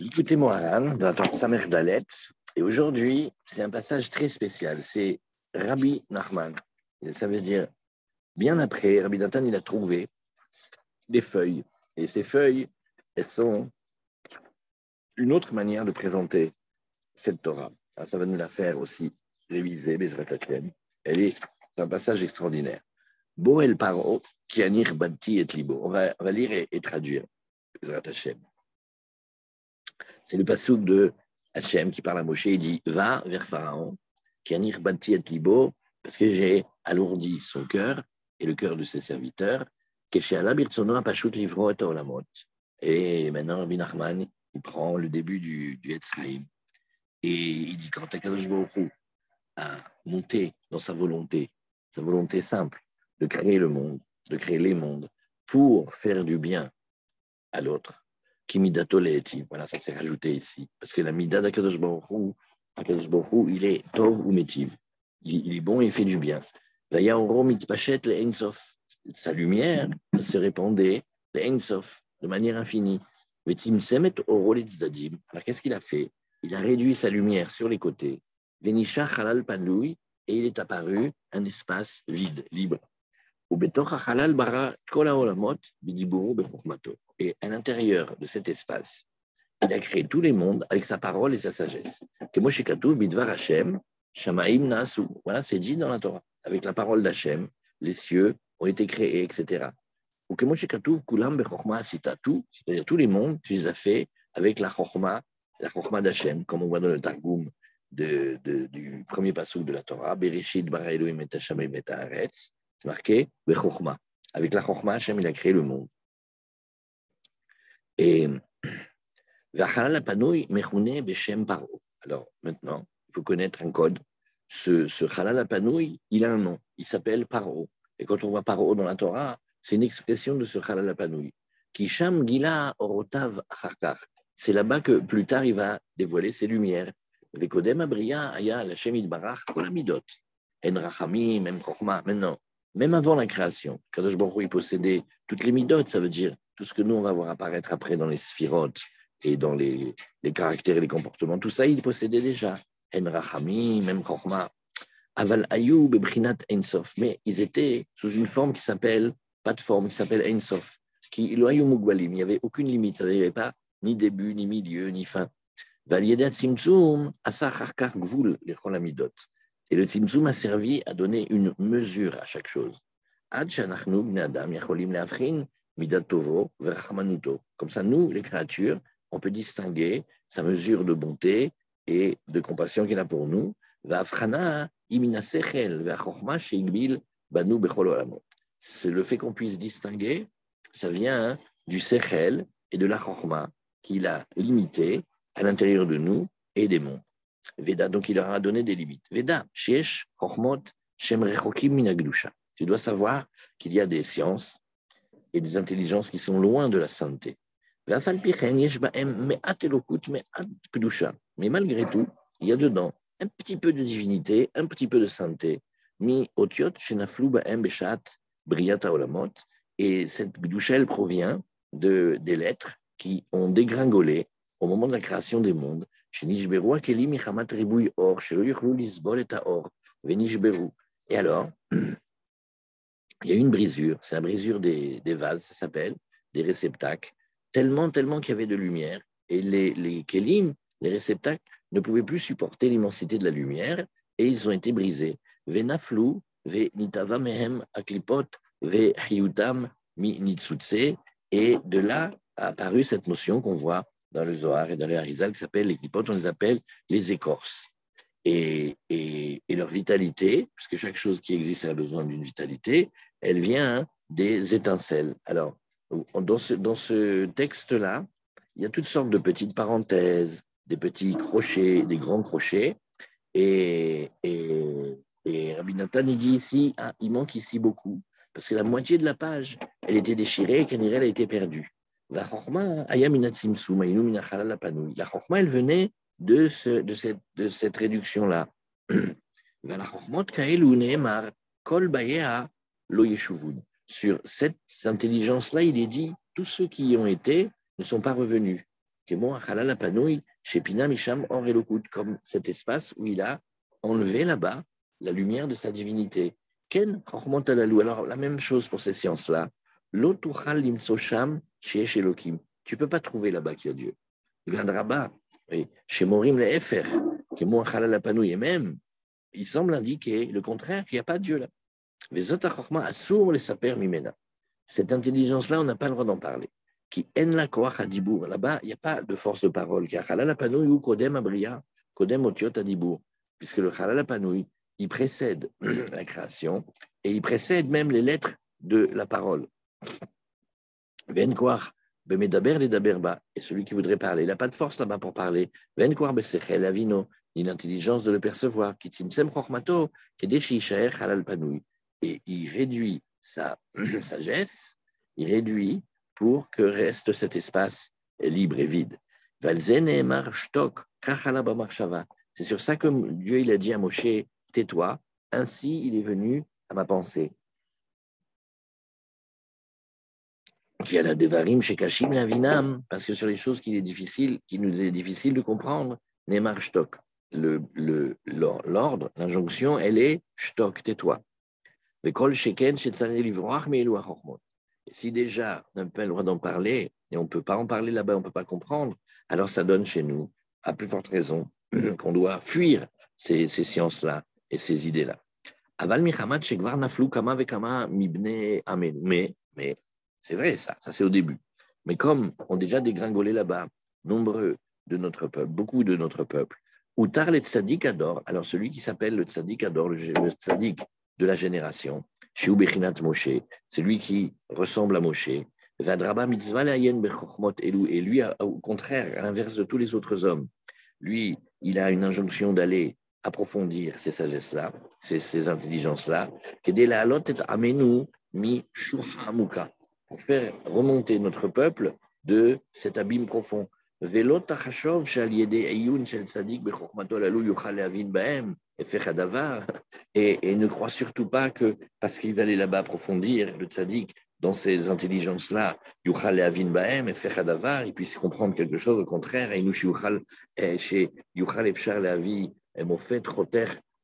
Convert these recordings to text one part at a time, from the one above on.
Écoutez-moi, Alan, dans la Samer Dalet. Et aujourd'hui, c'est un passage très spécial. C'est Rabbi Nachman. ça veut dire, bien après, Rabbi Nathan, il a trouvé des feuilles. Et ces feuilles, elles sont une autre manière de présenter cette Torah. ça va nous la faire aussi réviser, Bezrat Elle est un passage extraordinaire. Boel Paro, Kianir Bati et Libo. On va, lire et, traduire, Bezrat c'est le passage de Hachem qui parle à Moshe. Il dit Va vers Pharaon, Bati et Libo, parce que j'ai alourdi son cœur et le cœur de ses serviteurs. Et maintenant, Rabbi Nachman, il prend le début du, du et il dit quand Akadosh a monté dans sa volonté, sa volonté simple de créer le monde, de créer les mondes pour faire du bien à l'autre, Kimidato Voilà, ça s'est rajouté ici. Parce que la Mida d'Akadosh Baruch il est Tov ou Métiv. Il, est bon et il fait du bien. Sa lumière se répandait, de manière infinie. Alors, qu'est-ce qu'il a fait? Il a réduit sa lumière sur les côtés. Venisha Halal et il est apparu un espace vide, libre. Et à l'intérieur de cet espace, il a créé tous les mondes avec sa parole et sa sagesse. Voilà, c'est dit dans la Torah. Avec la parole d'Hachem, les cieux ont été créés, etc. Ou que c'est-à-dire tous les mondes, tu les as fait avec la Chokhmah, la Chokhmah d'Hachem, comme on voit dans le Targum de, du premier passage de la Torah, Bereshit bara Elohim et Hashem et c'est marqué. Avec la Chokma, Hachem, il a créé le monde. Et Alors maintenant, il faut connaître un code. Ce, ce Halal il a un nom. Il s'appelle Paro. Et quand on voit Paro dans la Torah, c'est une expression de ce Halal Kisham Gila Orotav C'est là-bas que plus tard il va dévoiler ses lumières. Vekodem Abriya Aya Idbarach Kolamidot. En Rachamim, même Chokma. Maintenant, même avant la création, Kadosh Baruch possédait toutes les midotes, ça veut dire tout ce que nous, on va voir apparaître après dans les sphirotes et dans les, caractères et les comportements, tout ça, il possédait déjà. En Rachami, même. Aval Ayoub et Ensof. Mais ils étaient sous une forme qui s'appelle, pas de forme, qui s'appelle Ensof. Qui, il n'y avait aucune limite, il n'y avait pas ni début, ni milieu, ni fin. Valiedat Simtsum, les. Et le Tzimtzum a servi à donner une mesure à chaque chose. Comme ça, nous, les créatures, on peut distinguer sa mesure de bonté et de compassion qu'il a pour nous. C'est le fait qu'on puisse distinguer, ça vient du sechel et de la chorma qu'il a limité à l'intérieur de nous et des mondes. Veda, donc il leur a donné des limites. Veda, Shesh, Chochmot, Shem Minagdusha. Tu dois savoir qu'il y a des sciences et des intelligences qui sont loin de la sainteté. Mais malgré tout, il y a dedans un petit peu de divinité, un petit peu de sainteté. Mi otiot ba'em. Et cette gdusha, elle provient de, des lettres qui ont dégringolé au moment de la création des mondes et alors, il y a une brisure, c'est la brisure des, vases, ça s'appelle, des réceptacles, tellement, tellement qu'il y avait de lumière, et les, kelim, les réceptacles, ne pouvaient plus supporter l'immensité de la lumière, et ils ont été brisés. Venaflu, aklipot, mi et de là a apparu cette notion qu'on voit dans le Zohar et dans les Harizal qui s'appellent les clipotes, on les appelle les écorces. Et, leur vitalité, puisque chaque chose qui existe a besoin d'une vitalité, elle vient des étincelles. Alors, dans ce, dans ce texte-là, il y a toutes sortes de petites parenthèses, des petits crochets, des grands crochets. Et, Rabbi Nathan, dit ici, ah, il manque ici beaucoup, parce que la moitié de la page, elle était déchirée et elle a été perdue. La chokma, elle venait de, ce, de cette, de cette réduction-là. Sur cette intelligence-là, il est dit tous ceux qui y ont été ne sont pas revenus. comme cet espace où il a enlevé là-bas la lumière de sa divinité. Ken Alors, la même chose pour ces sciences-là. Tu ne peux pas trouver là-bas qu'il y a Dieu. Il viendra. Chez Morim le Efer, qui est et même, il semble indiquer le contraire, qu'il n'y a pas Dieu là. Cette intelligence-là, on n'a pas le droit d'en parler. Qui en la Là-bas, il n'y a pas de force de parole. ou kodem abria, kodem otiot adibour. Puisque le halal il précède la création et il précède même les lettres de la parole. Ven bemedaber les daberba. Et celui qui voudrait parler, il n'a pas de force là-bas pour parler. Ven koar besechel avino, ni l'intelligence de le percevoir. Kitzimsem chochmato, kedeshishaer halal panoui. Et il réduit sa sagesse, il réduit pour que reste cet espace libre et vide. C'est sur ça que Dieu il a dit à Moshe, tais-toi, ainsi il est venu à ma pensée. Parce que sur les choses qui, est difficile, qui nous est difficile de comprendre, Neymar Shtok. L'ordre, l'injonction, elle est Shtok, tais-toi. Et si déjà on n'a pas le droit d'en parler, et on ne peut pas en parler là-bas, on ne peut pas comprendre, alors ça donne chez nous, à plus forte raison, qu'on doit fuir ces, ces sciences-là et ces idées-là. Mais, mais c'est vrai ça, ça c'est au début. Mais comme on déjà dégringolé là-bas, nombreux de notre peuple, beaucoup de notre peuple, ou tar le tzaddik adore, alors celui qui s'appelle le tzaddik adore, le, le tzaddik de la génération, Bechinat Moshe, c'est lui qui ressemble à Moshe, et lui, au contraire, à l'inverse de tous les autres hommes, lui, il a une injonction d'aller approfondir ces sagesses-là, ces, ces intelligences-là, faire remonter notre peuple de cet abîme profond. Et, ne crois surtout pas que parce qu'il va aller là-bas approfondir le tzaddik dans ces intelligences-là, il puisse comprendre quelque chose au contraire, et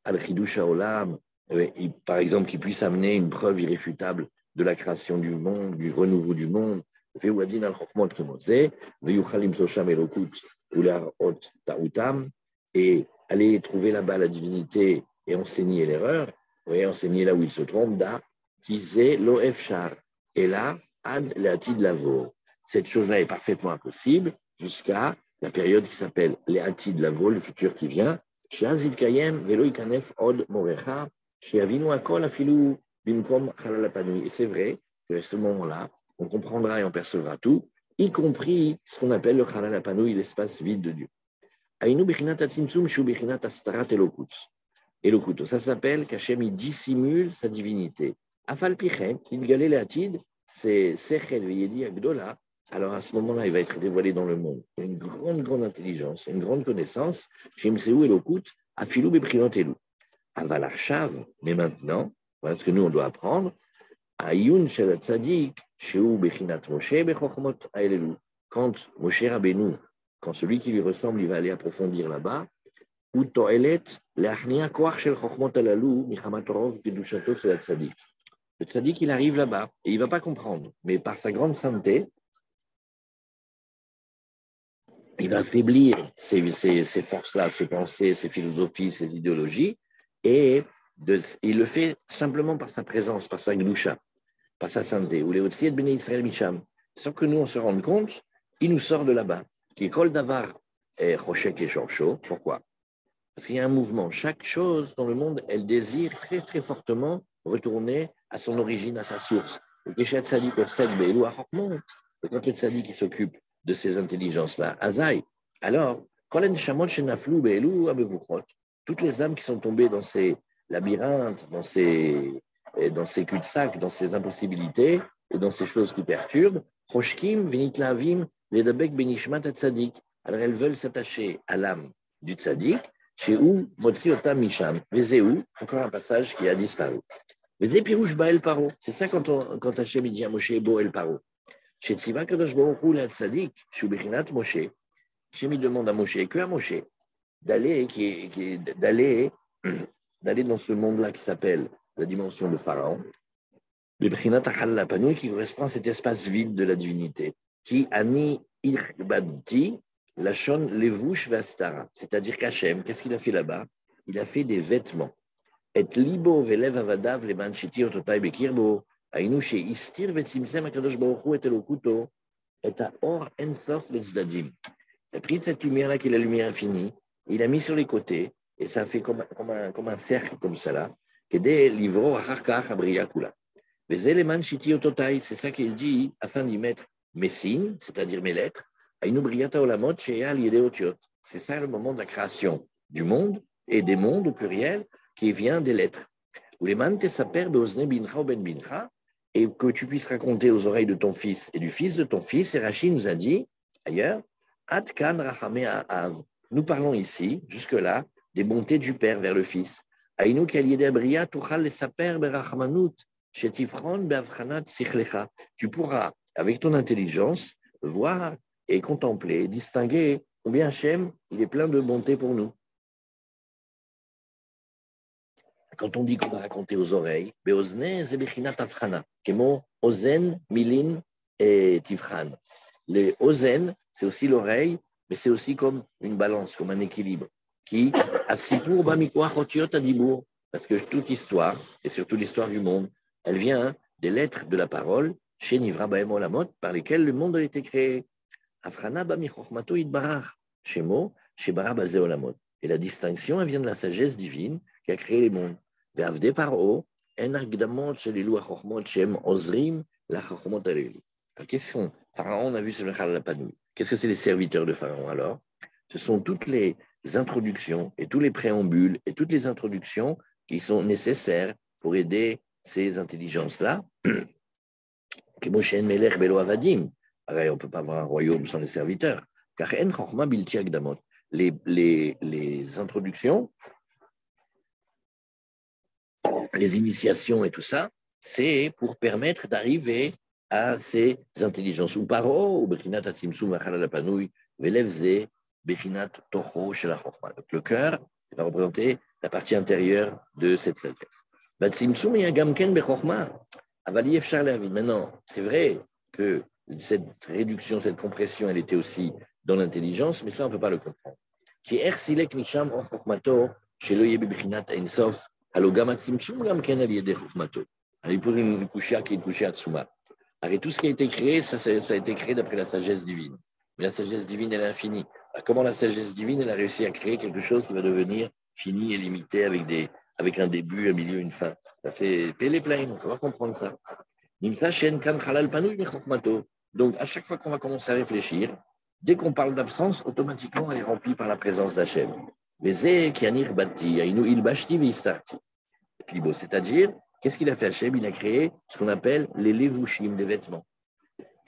al chidush haolam, par exemple, qu'il puisse amener une preuve irréfutable de la création du monde, du renouveau du monde, et aller trouver là-bas la divinité et enseigner l'erreur, voyez, enseigner là où il se trompe. Et là, ad de lavo. Cette chose-là est parfaitement impossible jusqu'à la période qui s'appelle de lavo, le futur qui vient. Et c'est vrai qu'à ce moment-là, on comprendra et on percevra tout, y compris ce qu'on appelle le chalal l'espace vide de Dieu. Ça s'appelle qu'Hachem dissimule sa divinité. Il. Alors à ce moment-là, il va être dévoilé dans le monde. Une grande, grande intelligence, une grande connaissance. Mais maintenant, voilà ce que nous on doit apprendre. Quand Moshe Rabbeinu, quand celui qui lui ressemble, il va aller approfondir là-bas. Le tzaddik, il arrive là-bas et il ne va pas comprendre, mais par sa grande sainteté, il va affaiblir ces, forces-là, ces pensées, ces philosophies, ces idéologies, et il le fait simplement par sa présence, par sa gloucha, par sa sainteté. Ou les Israël Micham. Sans que nous on se rende compte, il nous sort de là-bas. Qui est d'avar et Rochek et Chorcho. Pourquoi? Parce qu'il y a un mouvement. Chaque chose dans le monde, elle désire très très fortement retourner à son origine, à sa source. Et quand le tzaddik s'occupe de ces intelligences-là, Azaï, alors, toutes les âmes qui sont tombées dans ces labyrinthes, dans ces, dans ces cul-de-sac, dans ces impossibilités, et dans ces choses qui perturbent, alors elles veulent s'attacher à l'âme du tzaddik, chez où Motsi Otam Misham, encore un passage qui a disparu. C'est ça quand, on, quand Hachem dit à Moshe Bo El Paro. Chez Tziva Kadosh Baruch Hu la Tzadik, Shubichinat Moshe, Hachem demande à Moshe, que à Moshe, d'aller, d'aller, d'aller dans ce monde-là qui s'appelle la dimension de Pharaon, Bebrinat Achallapanu, qui correspond à cet espace vide de la divinité, qui ani irbadti, lachon levush vastara, c'est-à-dire qu'Hachem, qu'est-ce qu'il a fait là-bas? Il a fait des vêtements. Et libo velev avadav le manchiti ototai bekirbo, ainu she istir vetsimsem akadosh baruchu et elokuto, et aor ensof le zdadim. Il a pris de cette lumière-là qui est la lumière infinie, il a mis sur les côtés, et ça fait comme, comme, un, comme un cercle comme ça là. Les éléments c'est ça qu'il dit, afin d'y mettre mes signes, c'est-à-dire mes lettres, c'est ça le moment de la création du monde et des mondes au pluriel qui vient des lettres. Ben et que tu puisses raconter aux oreilles de ton fils et du fils de ton fils. Et Rachid nous a dit ailleurs Nous parlons ici, jusque-là, des bontés du Père vers le Fils. Tu pourras, avec ton intelligence, voir et contempler, distinguer combien Hachem, il est plein de bonté pour nous. quand on dit qu'on va raconter aux oreilles, ozen, milin et tifran. Les ozen, c'est aussi l'oreille, mais c'est aussi comme une balance, comme un équilibre qui a Sipour Bamikoach Otiot Adibour, parce que toute histoire, et surtout l'histoire du monde, elle vient des lettres de la parole, chez Nivra Baemolamot, par lesquelles le monde a été créé. Afrana Bamichochmato Idbarar, chez Mo, chez Barabazeolamot. Et la distinction, elle vient de la sagesse divine qui a créé les mondes. Ve'avde shem ozrim. Qu'est-ce qu'on, Pharaon, on a vu sur le Khalapanui. Qu'est-ce que c'est les serviteurs de Pharaon alors? Ce sont toutes les, introductions et tous les préambules et toutes les introductions qui sont nécessaires pour aider ces intelligences-là. On ne peut pas avoir un royaume sans les serviteurs. Car les, les, les introductions les initiations et tout ça, c'est pour permettre d'arriver à ces intelligences. Ou paro, ou bechinat shel Donc le cœur va représenter la partie intérieure de cette sagesse. Maintenant, c'est vrai que cette réduction, cette compression, elle était aussi dans l'intelligence, mais ça, on ne peut pas le comprendre. Er alors, il pose une couchia qui est une couchia Tsuma. Alors, tout ce qui a été créé, ça, ça a été créé d'après la sagesse divine. Mais la sagesse divine, elle est infinie. comment la sagesse divine, elle a réussi à créer quelque chose qui va devenir fini et limité avec, des, avec un début, un milieu, une fin? Ça fait pélé plein, on va comprendre ça. Donc, à chaque fois qu'on va commencer à réfléchir, dès qu'on parle d'absence, automatiquement, elle est remplie par la présence d'Hachem. C'est-à-dire, qu'est-ce qu'il a fait Hachem? Il a créé ce qu'on appelle les levushim, des vêtements.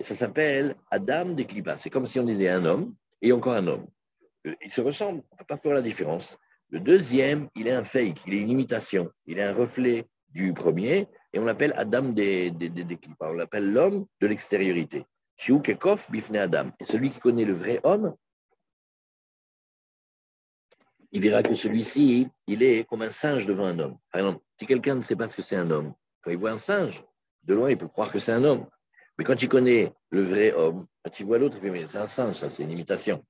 Et ça s'appelle Adam des Klippas. C'est comme si on était un homme et encore un homme. Ils se ressemblent, on ne peut pas faire la différence. Le deuxième, il est un fake, il est une imitation, il est un reflet du premier, et on l'appelle Adam des, des, des, On l'appelle l'homme de l'extériorité. Adam. Et celui qui connaît le vrai homme, il verra que celui-ci, il est comme un singe devant un homme. Par exemple, si quelqu'un ne sait pas ce que c'est un homme, quand il voit un singe, de loin, il peut croire que c'est un homme. Mais quand il connaît le vrai homme, il voit l'autre, il fait, mais c'est un singe, c'est une imitation.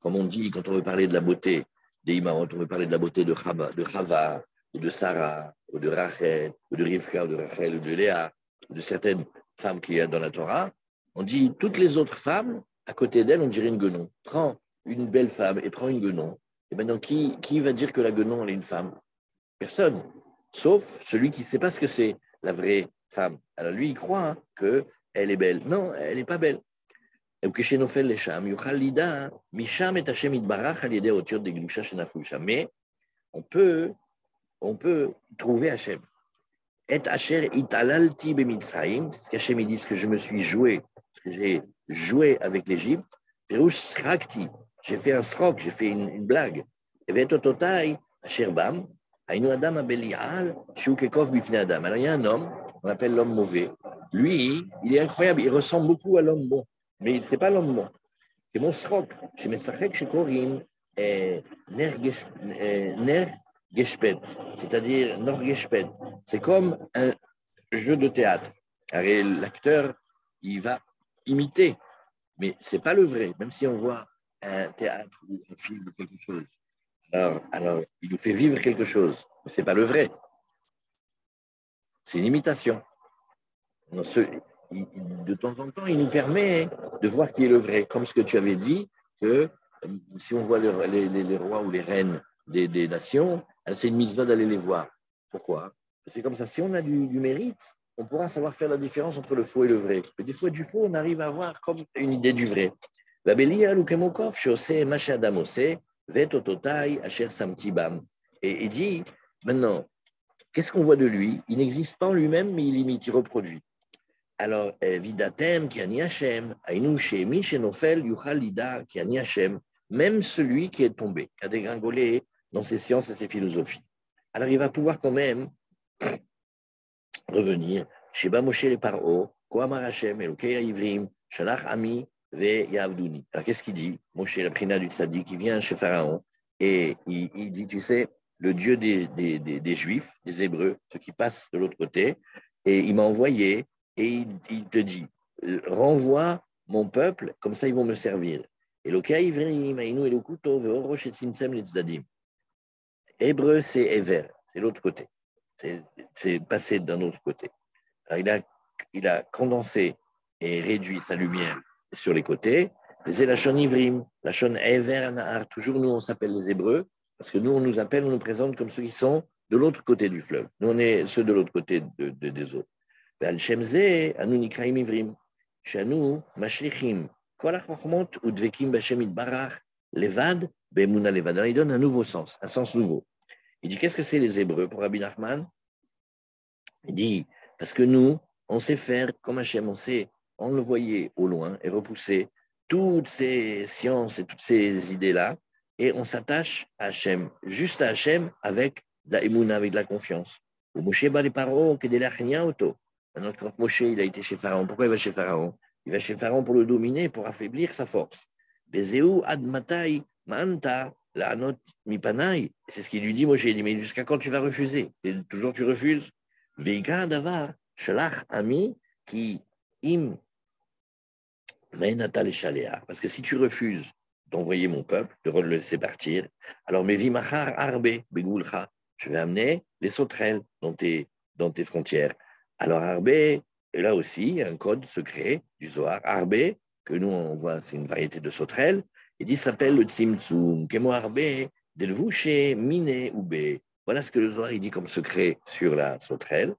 comme on dit quand on veut parler de la beauté des Imaot, on veut parler de la beauté de Chava, de, ou de Sarah, ou de Rachel, ou de Rivka, ou de Rachel, ou de Léa, ou de certaines femmes qu'il y a dans la Torah, on dit toutes les autres femmes, à côté d'elles, on dirait une guenon. Prends une belle femme et prends une guenon. Et maintenant, qui, qui va dire que la guenon, elle est une femme? Personne. Sauf celui qui ne sait pas ce que c'est la vraie femme. Alors lui, il croit hein, qu'elle est belle. Non, elle n'est pas belle. Mais on peut, on peut trouver Hachem. Et Asher italalti bemitzraim, c'est ce qu'Hachem dit, que je me suis joué, ce que j'ai joué avec l'Égypte. j'ai fait un srok, j'ai fait une, une blague. Et vetototai, Asher bam, Adam abelial, shukekov bifne Adam. Alors il y a un homme, on appelle l'homme mauvais. Lui, il est incroyable, il ressemble beaucoup à l'homme bon, mais ce n'est pas l'homme bon. C'est mon srok, chez Mesachek, chez Korim, ner geshpet, c'est-à-dire nor geshpet. C'est comme un jeu de théâtre. L'acteur, il va imiter, mais ce n'est pas le vrai, même si on voit un théâtre ou un film ou quelque chose. Alors, alors il nous fait vivre quelque chose, mais ce n'est pas le vrai. C'est une imitation. De temps en temps, il nous permet de voir qui est le vrai, comme ce que tu avais dit, que si on voit les, rois ou les reines des, nations, c'est une mise d'aller les voir. Pourquoi? C'est comme ça. Si on a du, mérite, on pourra savoir faire la différence entre le faux et le vrai. Mais des fois, du faux, on arrive à avoir comme une idée du vrai. La Samtibam. Et il dit, maintenant, qu'est-ce qu'on voit de lui? Il n'existe pas en lui-même, mais il imite, il reproduit. Alors, Vidatem, Kiani Hashem, Ainu Shemi, Shenofel, Yuchalida, Kiani Hashem, même celui qui est tombé, qui a dégringolé dans ses sciences et ses philosophies. Alors il va pouvoir quand même revenir chez Moshe le Paro, Koamar Hashem, Elokei Ivrim, Shalach Ami, Ve Yavduni. Alors qu'est-ce qu'il dit? Moshe, la prina du tzaddik, qui vient chez Pharaon et il, dit, tu sais, le Dieu des, des, des, Juifs, des Hébreux, ceux qui passent de l'autre côté, et il m'a envoyé et il, te dit, renvoie mon peuple, comme ça ils vont me servir. Hébreu, c'est Ever, c'est l'autre côté. C'est passé d'un autre côté. il, a, il a condensé et réduit sa lumière sur les côtés. C'est la chaîne Ivrim, la chaîne Ever Toujours nous, on s'appelle les Hébreux, parce que nous, on nous appelle, on nous présente comme ceux qui sont de l'autre côté du fleuve. Nous, on est ceux de l'autre côté de, des Anu Nikraim Shanu Mashlichim, Levad, Levad. il donne un nouveau sens, un sens nouveau. Il dit qu'est-ce que c'est les Hébreux pour Rabbi Nachman? Il dit parce que nous, on sait faire comme Hachem, on sait envoyer au loin et repousser toutes ces sciences et toutes ces idées-là, et on s'attache à Hachem, juste à Hachem avec la avec de la confiance. Moshe Maintenant, quand Moshe il a été chez Pharaon, pourquoi il va chez Pharaon? Il va chez Pharaon pour le dominer, pour affaiblir sa force. Bezeu manta la. C'est ce qu'il lui dit, Moshe. Il dit, mais jusqu'à quand tu vas refuser? Et toujours tu refuses? Davar ami qui im parce que si tu refuses d'envoyer mon peuple, de le laisser partir, alors mes vimachar arbe je vais amener les sauterelles dans tes, dans tes frontières. Alors arbe, là aussi, un code secret du Zohar, Arbe, que nous on voit, c'est une variété de sauterelle, il dit s'appelle le Tzimtzum, Kemo Arbe, Delvouché, Mine ou B. Voilà ce que le Zohar il dit comme secret sur la sauterelle.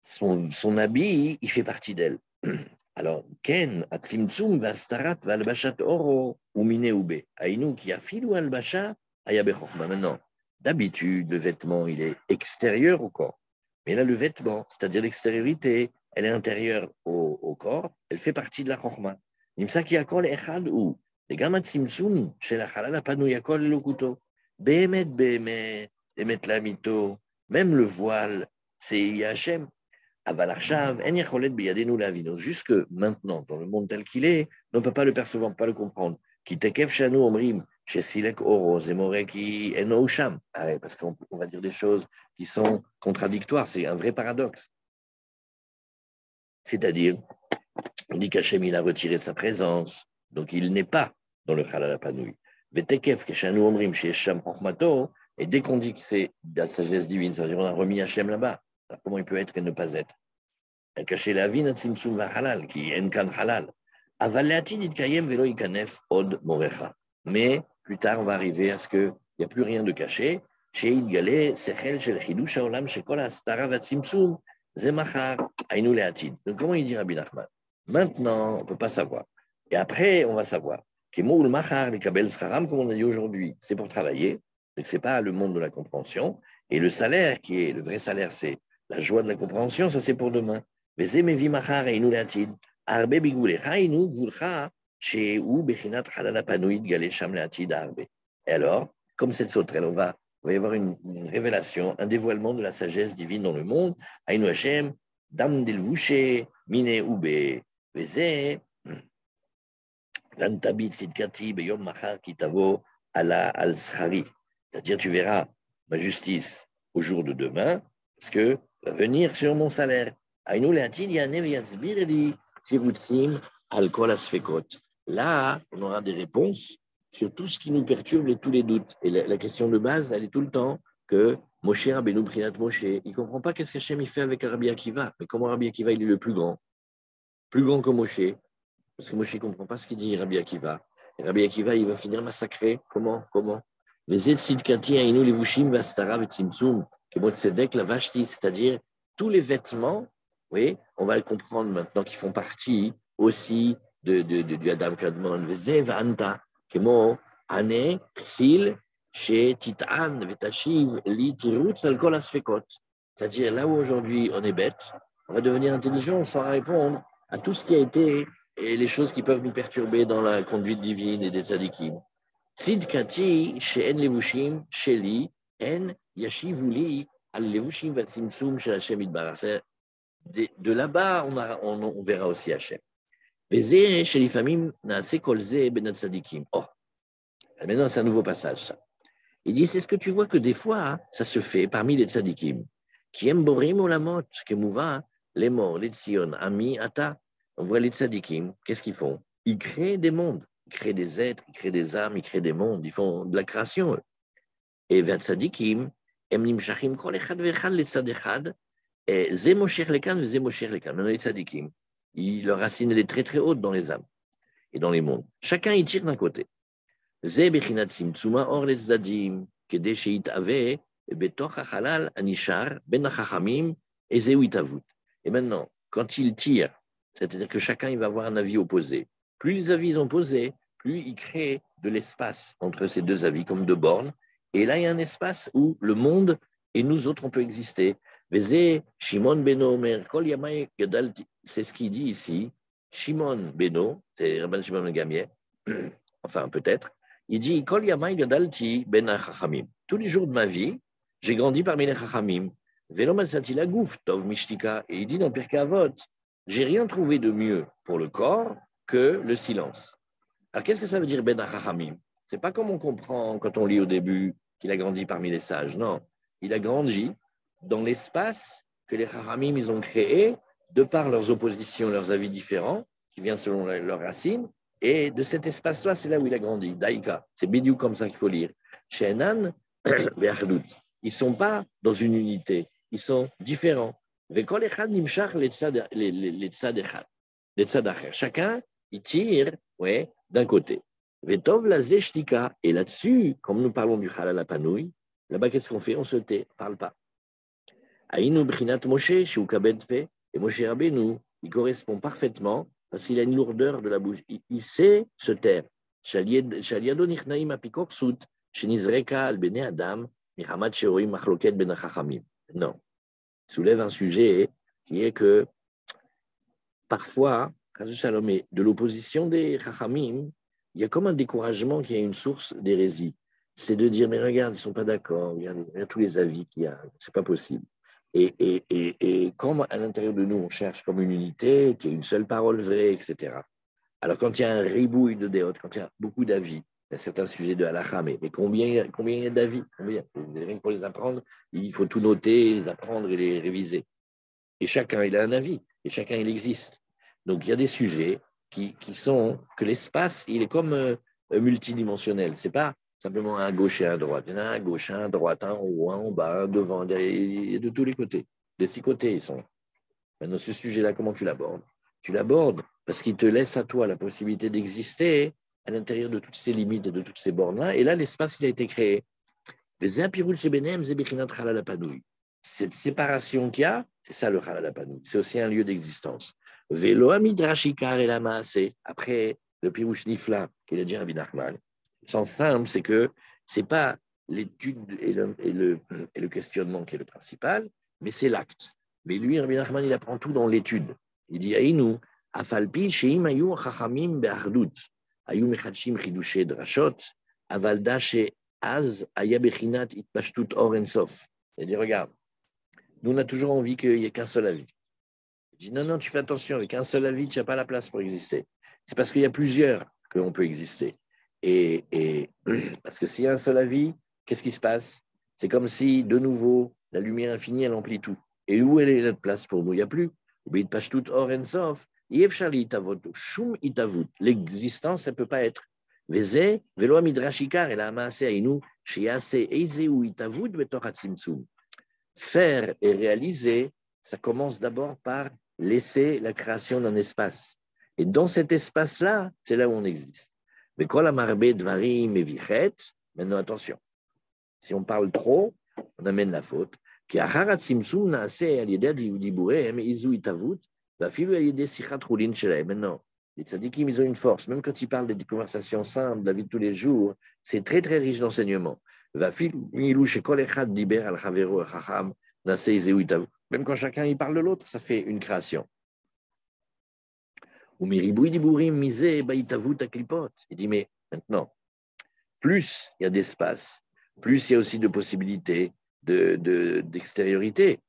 Son, son habit, il fait partie d'elle. Alors, Ken, Tzimtzum, Vastarat, Valbachat Oro, ou Mine ou B. Aïnou qui a filou Albacha, Ayabe Maintenant, d'habitude, le vêtement, il est extérieur au corps. Mais là, le vêtement, c'est-à-dire l'extériorité, elle est intérieure au, corps, elle fait partie de la chorma. echad ou les gamat simsum, chez la halal, panou yakol le couteau. Behemet, behemet, behemet la mito, même le voile, c'est Yachem. Jusque maintenant, dans le monde tel qu'il est, on ne peut pas le percevoir, pas le comprendre. Ah parce qu'on va dire des choses qui sont contradictoires, c'est un vrai paradoxe. C'est-à-dire, on dit qu'Hachem, il a retiré sa présence, donc il n'est pas dans le Halal Panoui. Et dès qu'on dit que c'est la sagesse divine, c'est-à-dire on a remis Hachem là-bas, comment il peut être et ne pas être? Cachait la vie, halal, qui est kan halal. Mais plus tard, on va arriver à ce qu'il n'y a plus rien de caché. Donc, comment il dit Rabbi Nachman? Maintenant, on ne peut pas savoir. Et après, on va savoir. Comme on a dit aujourd'hui, c'est pour travailler. Donc, ce n'est pas le monde de la compréhension. Et le salaire, qui est le vrai salaire, c'est la joie de la compréhension, ça c'est pour demain. Et alors, comme cette sauterelle, on va, va y avoir une, révélation, un dévoilement de la sagesse divine dans le monde. Aïnou Hashem, Dam del Mine Ube, Veze, Lantabit Sidkati, Beyom Machar Kitavo, Ala al C'est-à-dire, tu verras ma justice au jour de demain, parce que venir sur mon salaire. Là, on aura des réponses sur tout ce qui nous perturbe et tous les doutes. Et la, question de base, elle est tout le temps que Moshe Rabbeinu Prinat Moshe, il ne comprend pas qu'est-ce qu'Hachem fait avec Rabbi Akiva. Mais comment Rabbi Akiva, il est le plus grand? Plus grand que Moshe. Parce que Moshe ne comprend pas ce qu'il dit Rabbi Akiva. Et Rabbi Akiva, il va finir massacré. Comment? Comment? Tzedek, la Vashti, c'est-à-dire tous les vêtements, oui, on va le comprendre maintenant, qui font partie aussi de, de, de, du Adam Kadmon, Zev Anta, Kemo, Ane, Ksil, chez Titan, Vetashiv, Litirut, Salkol Asfekot. C'est-à-dire là où aujourd'hui on est bête, on va devenir intelligent, on saura répondre à tout ce qui a été et les choses qui peuvent nous perturber dans la conduite divine et des tzadikim. Tzidkati, chez En Levushim, chez Li, En Yashivu li al-levushim batzimsum shel Hashem idbarach. De là-bas, on, on, on verra aussi Hashem. Veze shelifamim naase kolze benot sadikim. Oh, maintenant c'est un nouveau passage ça. Il dit, c'est ce que tu vois que des fois, hein, ça se fait parmi les tzadikim, qui aiment borim olamot, kemuva, les morts, les tzion, ami, ata. On voit les tzadikim, qu'est-ce qu'ils font? Ils créent des mondes, ils créent des êtres, ils créent des âmes, ils créent des mondes, ils font de la création. Et vers tzadikim, הם נמשכים כל אחד ואחד לצד אחד, זה מושך לכאן וזה מושך לכאן. les tzadikim, leur racine elle est très très haute dans les âmes et dans les mondes. Chacun y tire d'un côté. Et maintenant, quand il tire, c'est-à-dire que chacun il va avoir un avis opposé. Plus les avis sont opposés, plus il crée de l'espace entre ces deux avis, comme deux bornes. et là, il y a un espace où le monde et nous autres, on peut exister. Beno c'est ce qu'il dit ici. Shimon Beno, c'est Rabban Shimon ben Gamier, enfin peut-être, il dit Kol Yamai Gadalti Ben Tous les jours de ma vie, j'ai grandi parmi les Chachamim. Tov Mishtika. Et il dit dans Pirkei Avot J'ai rien trouvé de mieux pour le corps que le silence. Alors qu'est-ce que ça veut dire Ben Chachamim C'est pas comme on comprend quand on lit au début qu'il a grandi parmi les sages. Non, il a grandi dans l'espace que les Chachamim ils ont créé de par leurs oppositions, leurs avis différents, qui viennent selon leurs racines, et de cet espace-là, c'est là où il a grandi, Daïka. C'est Bidiou comme ça qu'il faut lire. Chez Enan, ils ne sont pas dans une unité, ils sont différents. Chacun, il tire ouais, d'un côté. Et là-dessus, comme nous parlons du halal panouille, là-bas, qu'est-ce qu'on fait? On se tait, on ne parle pas. Aïnou Brinat Moshe, et Moshe il correspond parfaitement parce qu'il a une lourdeur de la bouche. Il, sait se taire. Non. Il soulève un sujet qui est que parfois, de l'opposition des chachamim, il y a comme un découragement qui est une source d'hérésie. C'est de dire, mais regarde, ils ne sont pas d'accord, y a tous les avis qu'il y a, c'est pas possible. Et, et, et, et, comme à l'intérieur de nous, on cherche comme une unité, qui est une seule parole vraie, etc. Alors, quand il y a un ribouille de déotes, quand il y a beaucoup d'avis, il y a certains sujets de halakha, mais, combien, combien il y a d'avis? Combien? Pour les apprendre, il faut tout noter, les apprendre et les réviser. Et chacun, il a un avis, et chacun, il existe. Donc, il y a des sujets qui, qui sont, que l'espace, il est comme, euh, multidimensionnel. Ce n'est pas simplement un gauche et un droite. Il y en a un gauche, un droite, un haut, un en bas, un devant, derrière, de tous les côtés. Les six côtés, ils sont. Maintenant, ce sujet-là, comment tu l'abordes? Tu l'abordes parce qu'il te laisse à toi la possibilité d'exister à l'intérieur de toutes ces limites et de toutes ces bornes-là. Et là, l'espace, il a été créé. Cette séparation qu'il y a, c'est ça le halalapanou. C'est aussi un lieu d'existence. Velo amidrashikar et la après le pirouche nifla qu'il a dit Rabbi Nachman. Le sens simple, c'est que c'est pas l'étude et le, et, le, le, questionnement qui est le principal, mais c'est l'acte. Mais lui, Rabbi Nachman, il apprend tout dans l'étude. Il dit Aïnou, afalpi sheim ayu chachamim be'ardut, ayu mechadshim chidushe drashot, avalda she az aya bechinat itpashtut or ensof. Il dit Regarde, nous, on a toujours envie qu'il n'y ait qu'un seul avis. Dit non, non, tu fais attention, avec un seul avis, tu n'as pas la place pour exister. C'est parce qu'il y a plusieurs que l'on peut exister. Et, et parce que s'il y a un seul avis, qu'est-ce qui se passe? C'est comme si, de nouveau, la lumière infinie, elle emplit tout. Et où est notre place pour nous? Il n'y a plus. L'existence, elle ne peut pas être. Faire et réaliser, ça commence d'abord par laisser la création d'un espace. Et dans cet espace-là, c'est là où on existe. Mais quand la marbe dvarim et vichet, maintenant attention, si on parle trop, on amène la faute. Qui a harat simsum naase al yedad diburehem izu itavut, va filu al yedad sichat roulin shelahem. Maintenant, les tzadikim, ils ont une force. Même quand ils parlent des conversations simples, de la vie de tous les jours, c'est très, très riche d'enseignements. Va filu chez kol echad diber al chavero izu itavut. Même quand chacun y parle de l'autre, ça fait une création. Il dit, mais maintenant, plus il y a d'espace, plus il y a aussi de possibilités d'extériorité.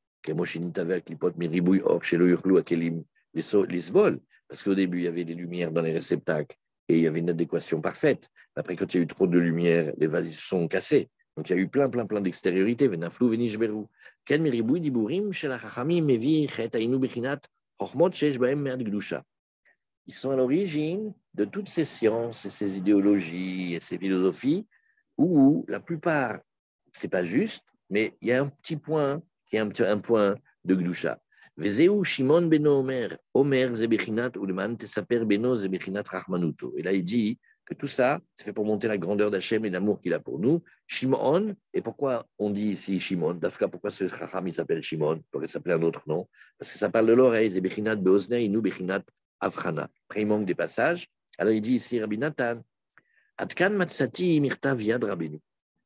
Parce qu'au début, il y avait des lumières dans les réceptacles et il y avait une adéquation parfaite. Après, quand il y a eu trop de lumière, les vases se sont cassés. Donc il y a eu plein, plein, plein d'extériorité. Ils sont à l'origine de toutes ces sciences et ces idéologies et ces philosophies où la plupart, c'est pas juste, mais il y a un petit point qui est un, un point de Gdusha. Shimon beno Omer, Omer zebechinat uleman tesaper beno zebechinat rachmanuto. Et là, il dit que tout ça, c'est fait pour monter la grandeur d'Hachem et l'amour qu'il a pour nous. Shimon, et pourquoi on dit ici Shimon? Dafka, pourquoi ce Chacham il s'appelle Shimon? Il pourrait s'appeler un autre nom Parce que ça parle de l'oreille, Zebechinat beoznei, nous bechinat Afrana. Après, il manque des passages. Alors, il dit ici, Rabbi Nathan, Atkan Matsati Mirtav Yad Rabbeinu.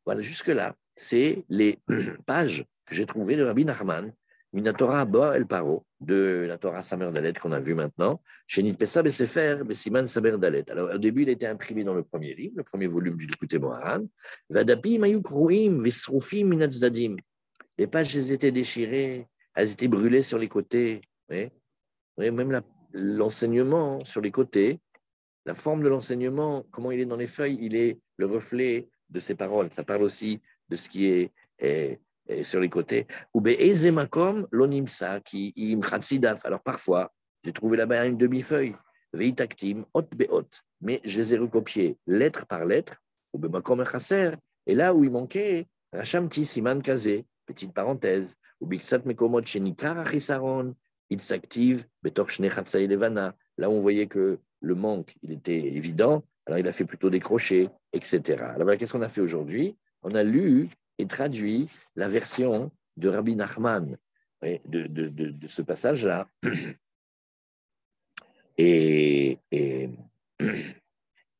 Voilà, jusque-là, c'est les pages que j'ai trouvées de Rabbi Nachman, Minatora Ba El Paro, de la Torah Samer Dalet qu'on a vu maintenant, chez Nitpesa Besefer Besiman Samer Dalet. Alors, au début, il était imprimé dans le premier livre, le premier volume du Likute Moharan. Vadapi Mayuk Ruim Visrufim Minatzdadim. Les pages, elles étaient déchirées, elles étaient brûlées sur les côtés. Vous voyez, même l'enseignement sur les côtés, la forme de l'enseignement, comment il est dans les feuilles, il est le reflet de ses paroles. Ça parle aussi de ce qui est, sur les côtés. Ou l'onimsa qui Alors parfois, j'ai trouvé là-bas une demi-feuille, veitaktim, hot beot, mais je les ai recopiées lettre par lettre, ou et là où il manquait, rachamti siman kazé, petite parenthèse, ou biksat mekomot shenikar achisaron, il s'active, Levana. Là, on voyait que le manque, il était évident, alors il a fait plutôt des crochets, etc. Alors qu'est-ce qu'on a fait aujourd'hui? On a lu et traduit la version de Rabbi Nachman de, de, ce passage-là. Et, et,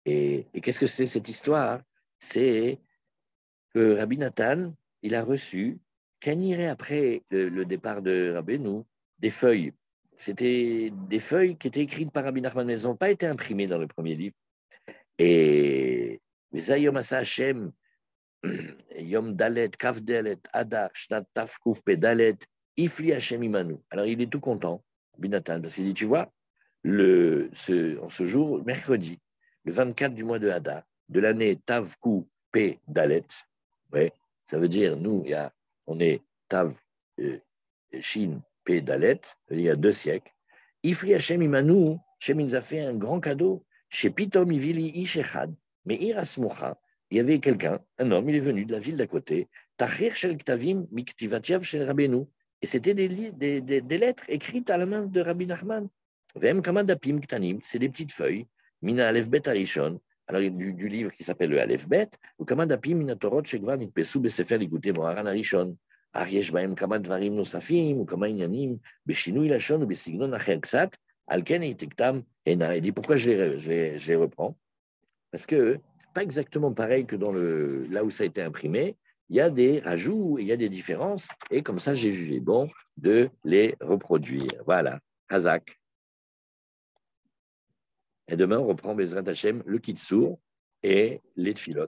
et, qu'est-ce que c'est cette histoire? C'est que Rabbi Nathan, il a reçu, irait après le, départ de Rabbeinu, des feuilles. C'était des feuilles qui étaient écrites par Rabbi Nachman, mais elles n'ont pas été imprimées dans le premier livre. Et Zayom Asa Hashem, Yom Dalet, Kaf Dalet, Adar, Shnat Taf Kuf Dalet, Ifli Hashem Imanu. Alors il est tout content, Binatan, parce qu'il dit, tu vois, le, ce, en ce jour, mercredi, le 24 du mois de Hadar, de l'année Tav Kuf Dalet, ouais, ça veut dire, nous, y a, on est Tav euh, Shin Dalet, il y a deux siècles, Ifri Hashem Imanu, Hashem nous a fait un grand cadeau. Chez Pitom Ivili Ishechad, Mais Irasmocha, il y avait quelqu'un, un homme, il est venu de la ville d'à côté, Tahrir Shel Ktavim Miktivatiev Shel Rabbeinu. Et c'était des, des, des, des, lettres écrites à la main de Rabbi Nachman. Vem Kamadapim Ktanim, c'est des petites feuilles, Mina Aleph Bet Arishon, alors du, du livre qui s'appelle le Aleph Bet, ou Kamadapim Mina Torot Shekvan Itpesu Besefer Iguté Moharan Arishon. Ariesh Baem Kamad Varim Nosafim, ou Kamainyanim, Beshinui Lachon, ou Besignon Acher Ksat, Alken et Tiktam, Ena. Il dit pourquoi je les, je les, je les reprends? Parce que pas exactement pareil que dans le, là où ça a été imprimé, il y a des ajouts, il y a des différences, et comme ça, j'ai jugé bon de les reproduire. Voilà, Hazak. Et demain, on reprend Bezrat Hashem, le Kitsour et les Tfilot.